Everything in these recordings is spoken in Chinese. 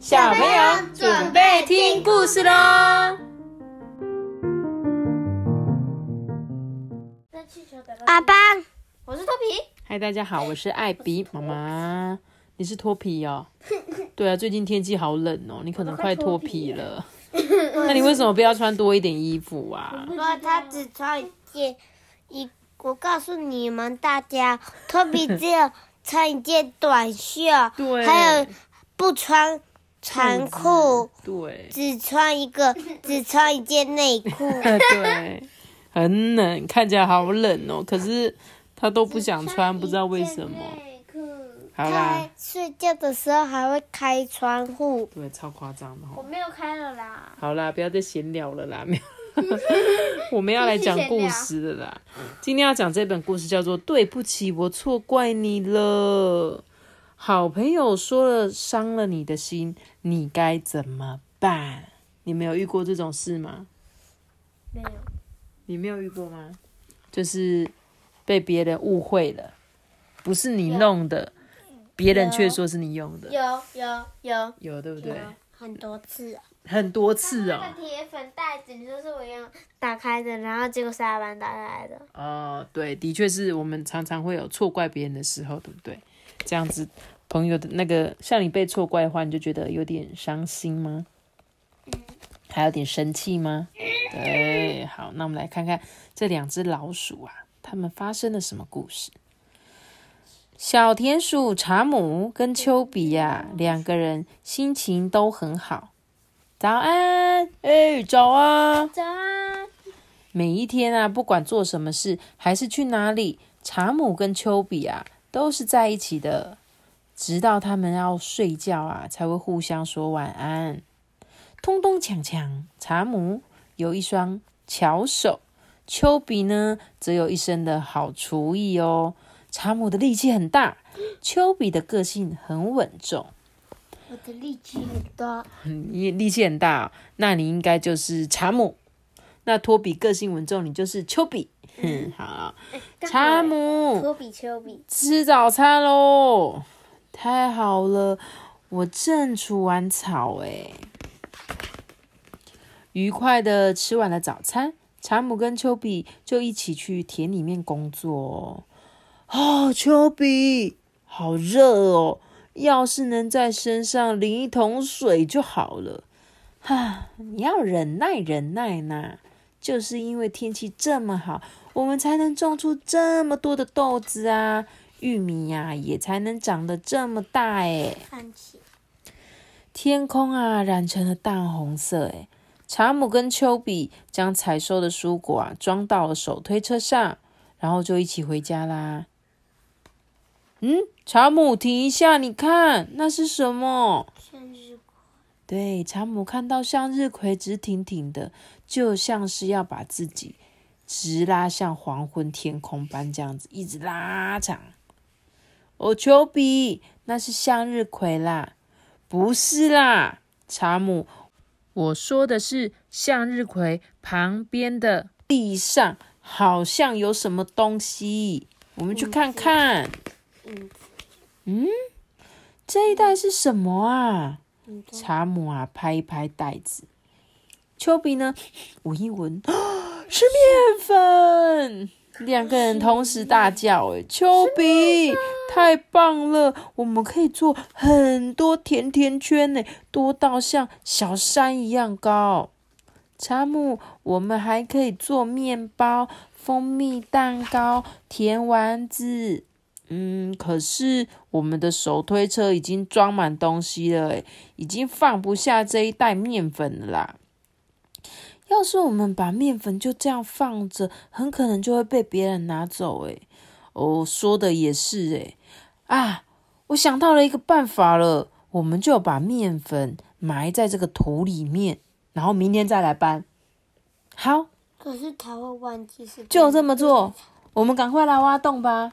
小朋友准备听故事喽！阿爸，我是托皮。嗨，大家好，我是艾比妈妈。你是脱皮哦？对啊，最近天气好冷哦，你可能快脱皮了。那你为什么不要穿多一点衣服啊？因为他只穿一件一，我告诉你们大家，托比只有穿一件短袖，对，还有不穿长裤，对，只穿一个，只穿一件内裤，对，很冷，看起来好冷哦。可是他都不想穿，不知道为什么。好啦，睡觉的时候还会开窗户，对，超夸张的我没有开了啦。好啦，不要再闲聊了啦，没有。我们要来讲故事的啦。今天要讲这本故事叫做《对不起，我错怪你了》。好朋友说了伤了你的心，你该怎么办？你没有遇过这种事吗？没有。你没有遇过吗？就是被别人误会了，不是你弄的。别人却说是你用的，有有有有，对不对？很多次，很多次哦。那个铁粉袋子，你说是我用打开的，然后结果是阿班打开的。哦，对，的确是我们常常会有错怪别人的时候，对不对？这样子，朋友的那个像你被错怪的话，你就觉得有点伤心吗？还有点生气吗？对，好，那我们来看看这两只老鼠啊，它们发生了什么故事？小田鼠查姆跟丘比呀，两个人心情都很好。早安，哎，早啊，早安。每一天啊，不管做什么事，还是去哪里，查姆跟丘比啊，都是在一起的。直到他们要睡觉啊，才会互相说晚安。通通抢抢，查姆有一双巧手，丘比呢，则有一身的好厨艺哦。查姆的力气很大，丘比的个性很稳重。我的力气很大，你力气很大，那你应该就是查姆。那托比个性稳重，你就是丘比。嗯，好，查姆，托比丘比，吃早餐喽！太好了，我正除完草哎。愉快的吃完了早餐，查姆跟丘比就一起去田里面工作。哦，丘比，好热哦！要是能在身上淋一桶水就好了。哈，你要忍耐忍耐呐！就是因为天气这么好，我们才能种出这么多的豆子啊，玉米呀也才能长得这么大哎。天空啊染成了淡红色哎。查姆跟丘比将采收的蔬果啊装到了手推车上，然后就一起回家啦。嗯，查姆，停一下，你看那是什么？对，查姆看到向日葵直挺挺的，就像是要把自己直拉向黄昏天空般，这样子一直拉长。哦，丘比，那是向日葵啦，不是啦，查姆，我说的是向日葵旁边的地上好像有什么东西，我们去看看。嗯，这一袋是什么啊？查姆啊，拍一拍袋子。丘比呢，闻一闻，是面粉。两个人同时大叫：“哎，丘比，太棒了！我们可以做很多甜甜圈呢，多到像小山一样高。”查姆，我们还可以做面包、蜂蜜蛋糕、甜丸子。嗯，可是我们的手推车已经装满东西了，诶，已经放不下这一袋面粉了啦。要是我们把面粉就这样放着，很可能就会被别人拿走，诶。哦，说的也是，诶。啊，我想到了一个办法了，我们就把面粉埋在这个土里面，然后明天再来搬。好，可是他会忘记是，就这么做，我们赶快来挖洞吧。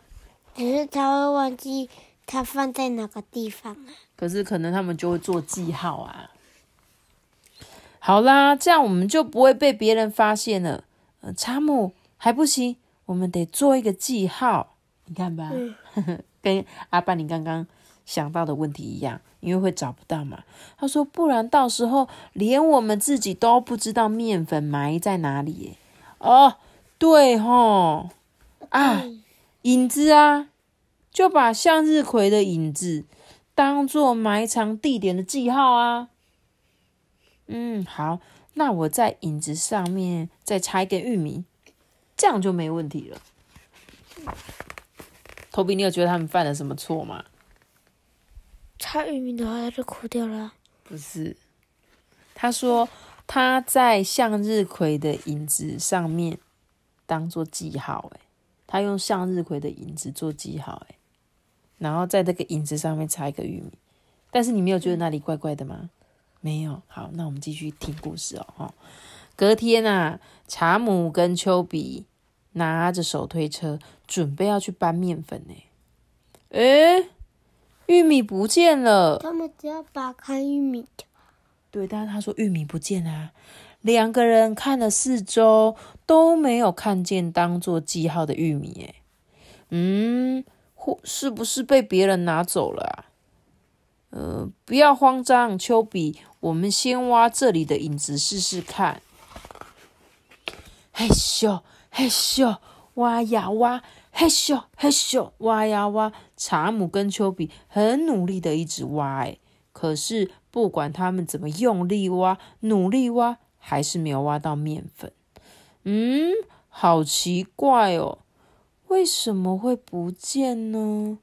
可是他会忘记他放在哪个地方啊？可是可能他们就会做记号啊。好啦，这样我们就不会被别人发现了。呃，查姆还不行，我们得做一个记号。你看吧，跟阿爸你刚刚想到的问题一样，因为会找不到嘛。他说，不然到时候连我们自己都不知道面粉埋在哪里。哦，对吼，啊，影子啊，就把向日葵的影子当做埋藏地点的记号啊。嗯，好，那我在影子上面再插一根玉米，这样就没问题了。头比，你有觉得他们犯了什么错吗？插玉米的话，他就哭掉了。不是，他说他在向日葵的影子上面当做记号，诶，他用向日葵的影子做记号，诶，然后在这个影子上面插一个玉米。但是你没有觉得那里怪怪的吗？没有。好，那我们继续听故事哦。哈，隔天啊，查姆跟丘比拿着手推车，准备要去搬面粉呢。诶，玉米不见了。他们只要拔开玉米对，但是他说玉米不见啊。两个人看了四周，都没有看见当做记号的玉米。哎，嗯，或是不是被别人拿走了？啊？呃，不要慌张，丘比，我们先挖这里的影子试试看。嘿咻，嘿咻，挖呀挖，嘿咻，嘿咻，挖呀挖。查姆跟丘比很努力的一直挖，哎，可是不管他们怎么用力挖，努力挖，还是没有挖到面粉。嗯，好奇怪哦，为什么会不见呢？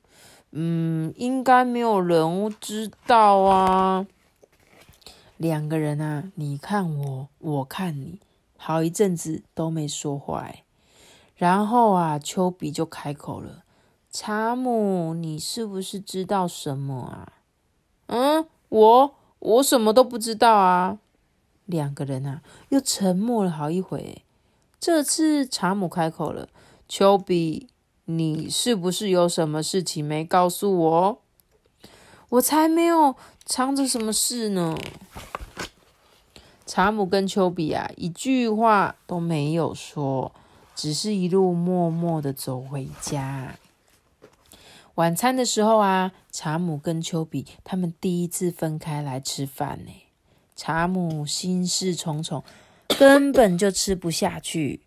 嗯，应该没有人知道啊。两个人啊，你看我，我看你，好一阵子都没说话。然后啊，丘比就开口了：“查姆，你是不是知道什么啊？”“嗯，我我什么都不知道啊。”两个人啊，又沉默了好一会。这次查姆开口了：“丘比。”你是不是有什么事情没告诉我？我才没有藏着什么事呢。查姆跟丘比啊，一句话都没有说，只是一路默默的走回家。晚餐的时候啊，查姆跟丘比他们第一次分开来吃饭呢。查姆心事重重，根本就吃不下去。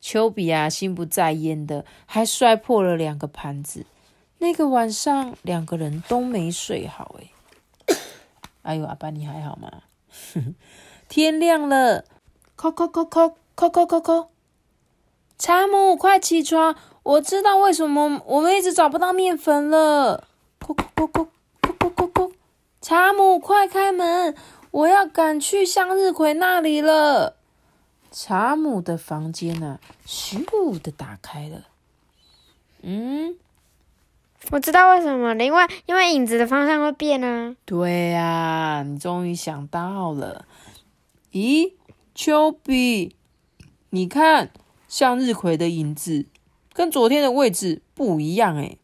丘比啊，心不在焉的，还摔破了两个盘子。那个晚上，两个人都没睡好。哎，哎呦，阿爸，你还好吗？天亮了，叩叩叩叩叩叩叩叩，查姆，快起床！我知道为什么我们一直找不到面粉了。叩叩叩叩叩叩叩叩，查姆，快开门！我要赶去向日葵那里了。查姆的房间呢？咻的打开了。嗯，我知道为什么了，因为因为影子的方向会变啊。对呀，你终于想到了。咦，丘比，你看向日葵的影子跟昨天的位置不一样哎。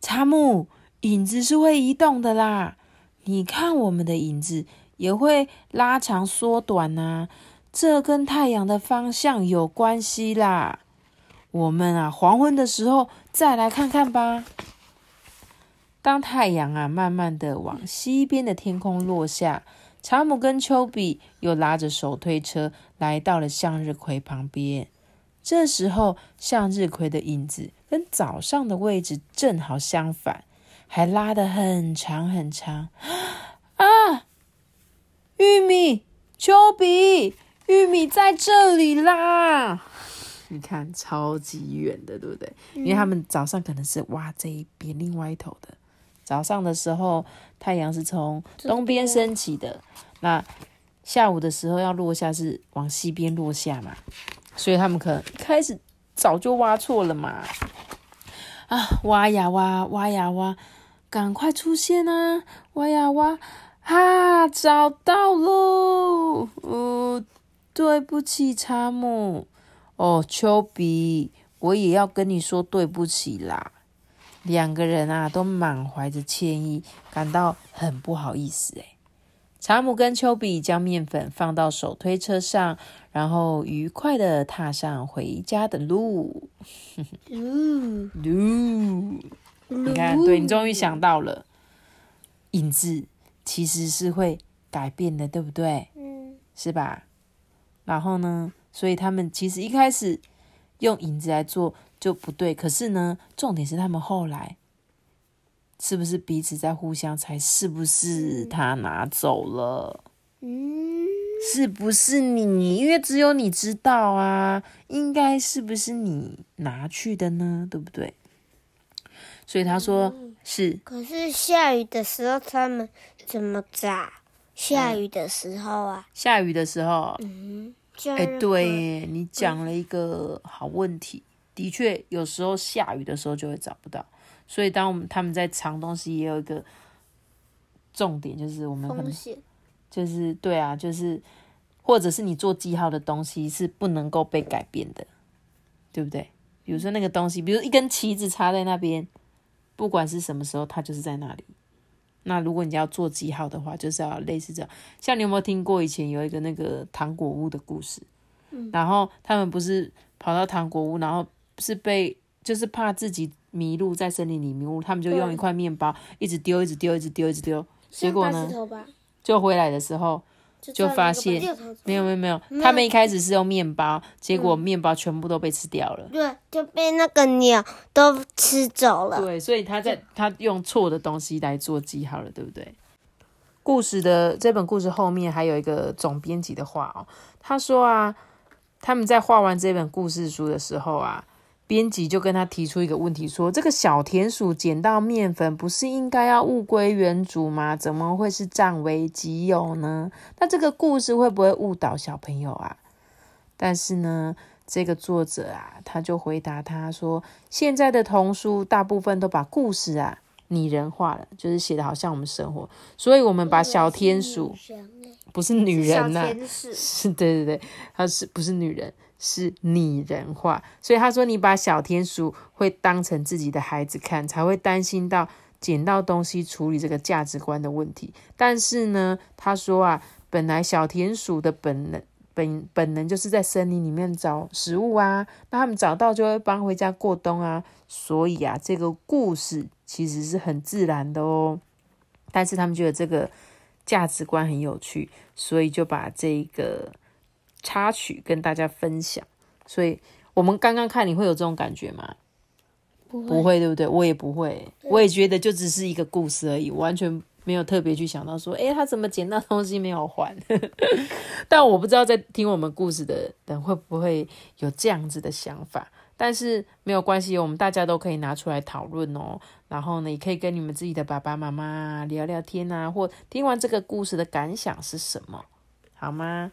查姆，影子是会移动的啦。你看我们的影子也会拉长缩短呐。这跟太阳的方向有关系啦。我们啊，黄昏的时候再来看看吧。当太阳啊，慢慢的往西边的天空落下，查姆跟丘比又拉着手推车来到了向日葵旁边。这时候，向日葵的影子跟早上的位置正好相反，还拉得很长很长。啊，玉米，丘比。玉米在这里啦！你看，超级远的，对不对？因为他们早上可能是挖这一边，另外一头的。早上的时候，太阳是从东边升起的，那下午的时候要落下是往西边落下嘛，所以他们可能开始早就挖错了嘛。啊，挖呀挖，挖呀挖，赶快出现啊！挖呀挖，啊，找到喽！呃。对不起，查姆。哦，丘比，我也要跟你说对不起啦。两个人啊，都满怀着歉意，感到很不好意思。诶查姆跟丘比将面粉放到手推车上，然后愉快的踏上回家的路。路，你看，看，对你终于想到了，影子其实是会改变的，对不对？嗯，是吧？然后呢，所以他们其实一开始用影子来做就不对，可是呢，重点是他们后来是不是彼此在互相猜，是不是他拿走了？嗯，是不是你？因为只有你知道啊，应该是不是你拿去的呢？对不对？所以他说是可是下雨的时候他们怎么找？下雨的时候啊，下雨的时候，嗯，哎、对耶，你讲了一个好问题。的确，有时候下雨的时候就会找不到，所以当我们他们在藏东西，也有一个重点，就是我们可能，就是对啊，就是或者是你做记号的东西是不能够被改变的，对不对？比如说那个东西，比如一根旗子插在那边，不管是什么时候，它就是在那里。那如果你要做记号的话，就是要类似这样。像你有没有听过以前有一个那个糖果屋的故事？嗯然后他们不是跑到糖果屋，然后是被就是怕自己迷路在森林里迷路，他们就用一块面包一直丢，一直丢，一直丢，一直丢。结果呢就回来的时候就就发现没有没有没有，他们一开始是用面包，结果面包全部都被吃掉了。对，就被那个鸟都吃走了。对，所以他在他用错的东西来做记号了，对不对？故事的这本故事后面还有一个总编辑的话哦，他说啊，他们在画完这本故事书的时候啊，编辑就跟他提出一个问题说，这个小田鼠捡到面粉，不是应该要物归原主吗？怎么会是占为己有呢？那这个故事会不会误导小朋友啊？但是呢，这个作者啊，他就回答他说，现在的童书大部分都把故事啊拟人化了，就是写的好像我们生活，所以我们把小天鼠不是女人呐、是对对对，她是不是女人？是拟人化，所以他说你把小田鼠会当成自己的孩子看，才会担心到捡到东西处理这个价值观的问题。但是呢，他说啊，本来小田鼠的本能本本能就是在森林里面找食物啊，那他们找到就会搬回家过冬啊，所以啊，这个故事其实是很自然的哦。但是他们觉得这个价值观很有趣，所以就把这个插曲跟大家分享。所以我们刚刚看，你会有这种感觉吗？不不会，对不对？我也不会，我也觉得就只是一个故事而已，完全没有特别去想到说，诶，他怎么捡到东西没有还？但我不知道在听我们故事的人会不会有这样子的想法。但是没有关系，我们大家都可以拿出来讨论哦。然后呢，也可以跟你们自己的爸爸妈妈聊聊天啊，或听完这个故事的感想是什么，好吗？